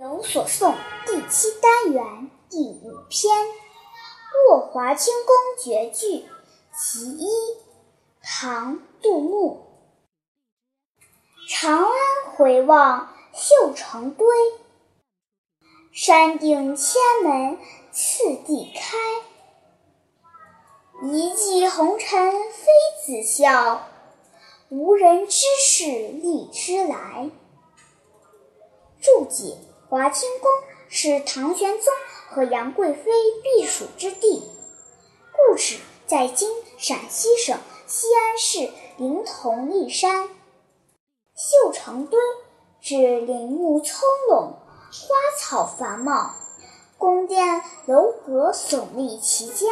有所诵第七单元第五篇《过华清宫绝句·其一》唐·杜牧。长安回望绣成堆，山顶千门次第开。一骑红尘妃子笑，无人知是荔枝来。注解。华清宫是唐玄宗和杨贵妃避暑之地，故址在今陕西省西安市临潼骊山。绣成堆指林木葱茏，花草繁茂，宫殿楼阁耸立其间，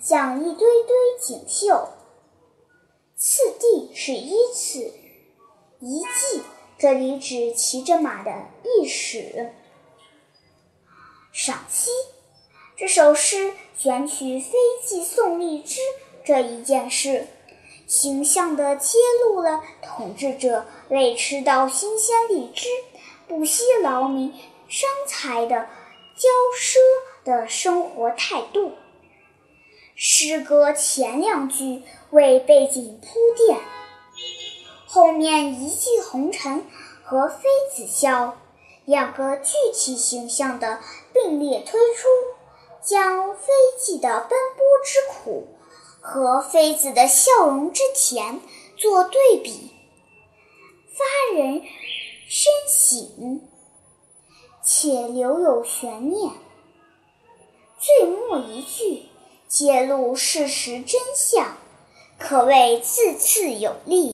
像一堆堆锦绣。次第是依次，遗迹。这里指骑着马的驿使。赏析这首诗选取飞骑送荔枝这一件事，形象地揭露了统治者为吃到新鲜荔枝不惜劳民伤财的骄奢的生活态度。诗歌前两句为背景铺垫。后面一骑红尘和妃子笑两个具体形象的并列推出，将妃骑的奔波之苦和妃子的笑容之甜做对比，发人深省，且留有悬念。最末一句揭露事实真相，可谓字字有力。